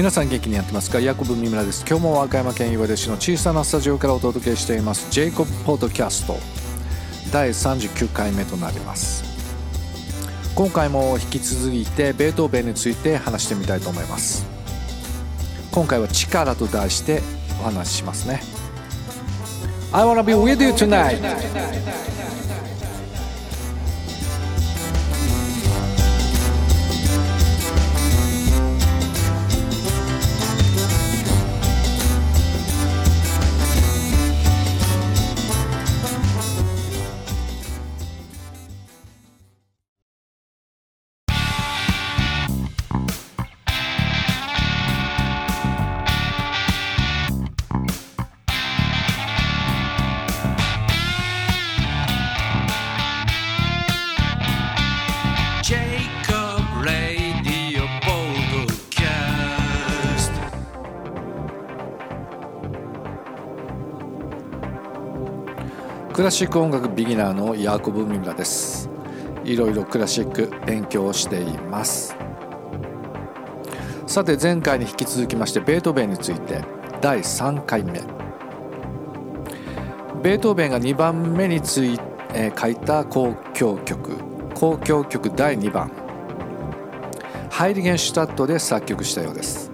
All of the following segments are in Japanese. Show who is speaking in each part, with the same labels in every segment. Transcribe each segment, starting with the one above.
Speaker 1: 皆さん元気にやってますか？ヤコブ三村です。今日も和歌山県岩出市の小さなスタジオからお届けしています。ジェイコブポッドキャスト第39回目となります。今回も引き続いてベートーベンについて話してみたいと思います。今回は力と題してお話ししますね。I wanna be with you tonight クラシック音楽ビギナーのヤーコブ・ミムラです。いろいろクラシック勉強しています。さて前回に引き続きましてベートーベンについて第3回目。ベートーベンが2番目につい、えー、書いた交響曲。交響曲第2番。ハイリゲンシュタットで作曲したようです。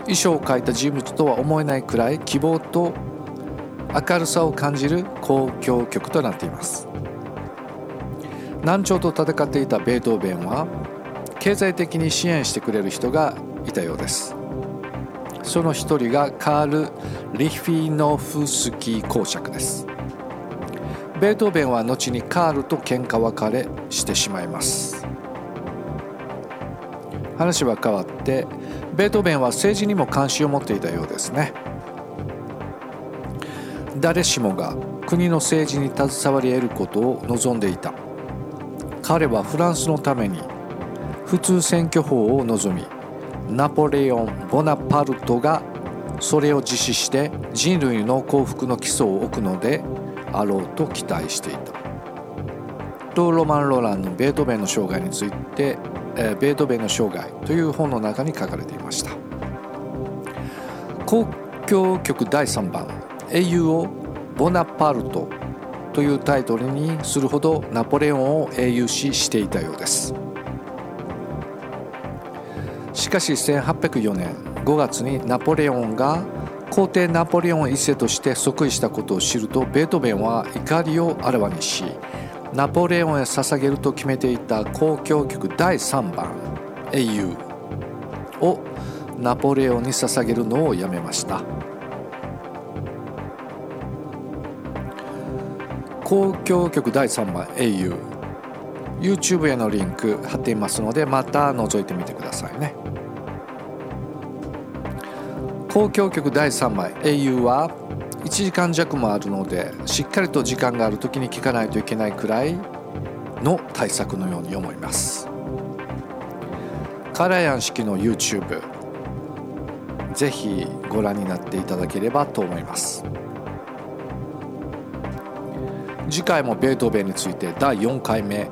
Speaker 1: 衣装を描いた人物とは思えないくらい希望と明るさを感じる交響曲となっています。難聴と戦っていたベートーベンは経済的に支援してくれる人がいたようです。その一人がカール・リフィノフスキー公爵です。ベートーベンは後にカールと喧嘩別れしてしまいます。話は変わってベートーベンは政治にも関心を持っていたようですね。誰しもが国の政治に携わり得ることを望んでいた。彼はフランスのために普通選挙法を望みナポレオン・ボナパルトがそれを実施して人類の幸福の基礎を置くのであろうと期待していた。とロマン・ロランのベートーベンの生涯について「えベートーベンの生涯」という本の中に書かれていました。交響曲第3番英雄をボナパルトというタイトルにするほどナポレオンを英雄視していたようですしかし1804年5月にナポレオンが皇帝ナポレオン一世として即位したことを知るとベートーベンは怒りをあらわにしナポレオンへ捧げると決めていた交響曲第3番「英雄」をナポレオンに捧げるのをやめました。交響曲第3番英雄 YouTube へのリンク貼っていますのでまた覗いてみてくださいね。交響曲第3枚英雄は1時間弱もあるのでしっかりと時間がある時に聴かないといけないくらいの対策のように思います。カラヤン式の YouTube ぜひご覧になっていただければと思います。次回もベートーベンについて第4回目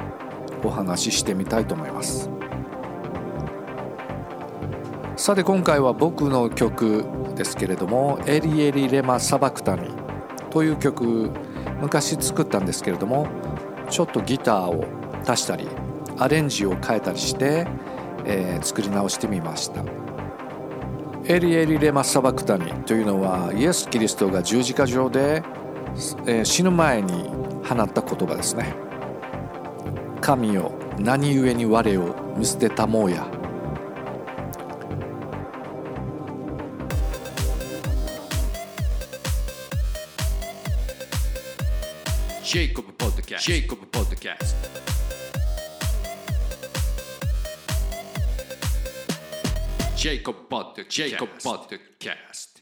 Speaker 1: お話ししてみたいと思います。さて今回は僕の曲ですけれども「エリエリレマ・サバクタニ」という曲昔作ったんですけれどもちょっとギターを足したりアレンジを変えたりして、えー、作り直してみました。エリエリレマ・サバクタニというのはイエス・キリストが十字架上で、えー、死ぬ前に放った言葉ですね。神よ何故に我を見捨てたもうや。ジェイコブポッドキャストジェイコブポッドキャストジェイコブポッドキャスト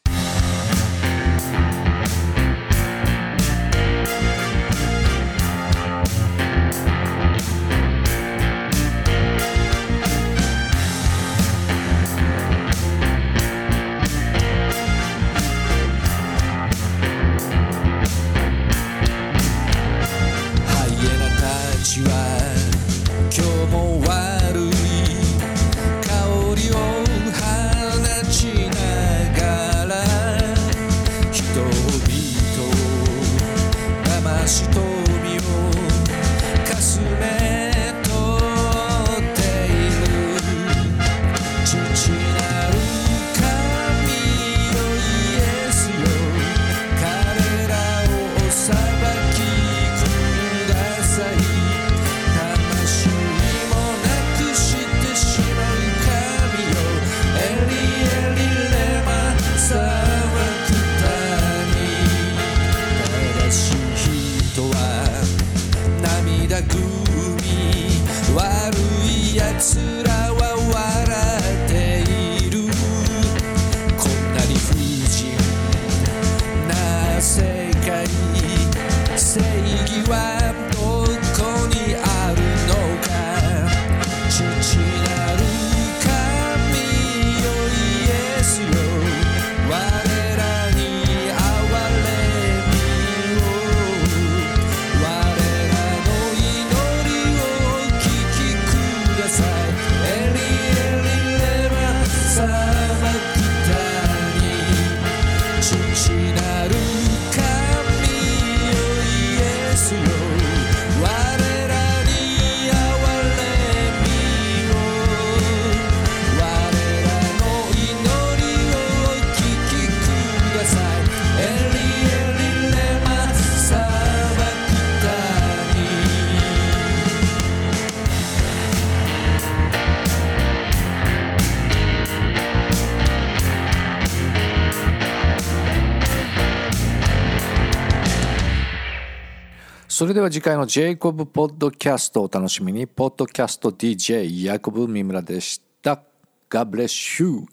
Speaker 1: それでは次回のジェイコブポッドキャストをお楽しみに。ポッドキャスト DJ ヤコブ三村でした。God bless you.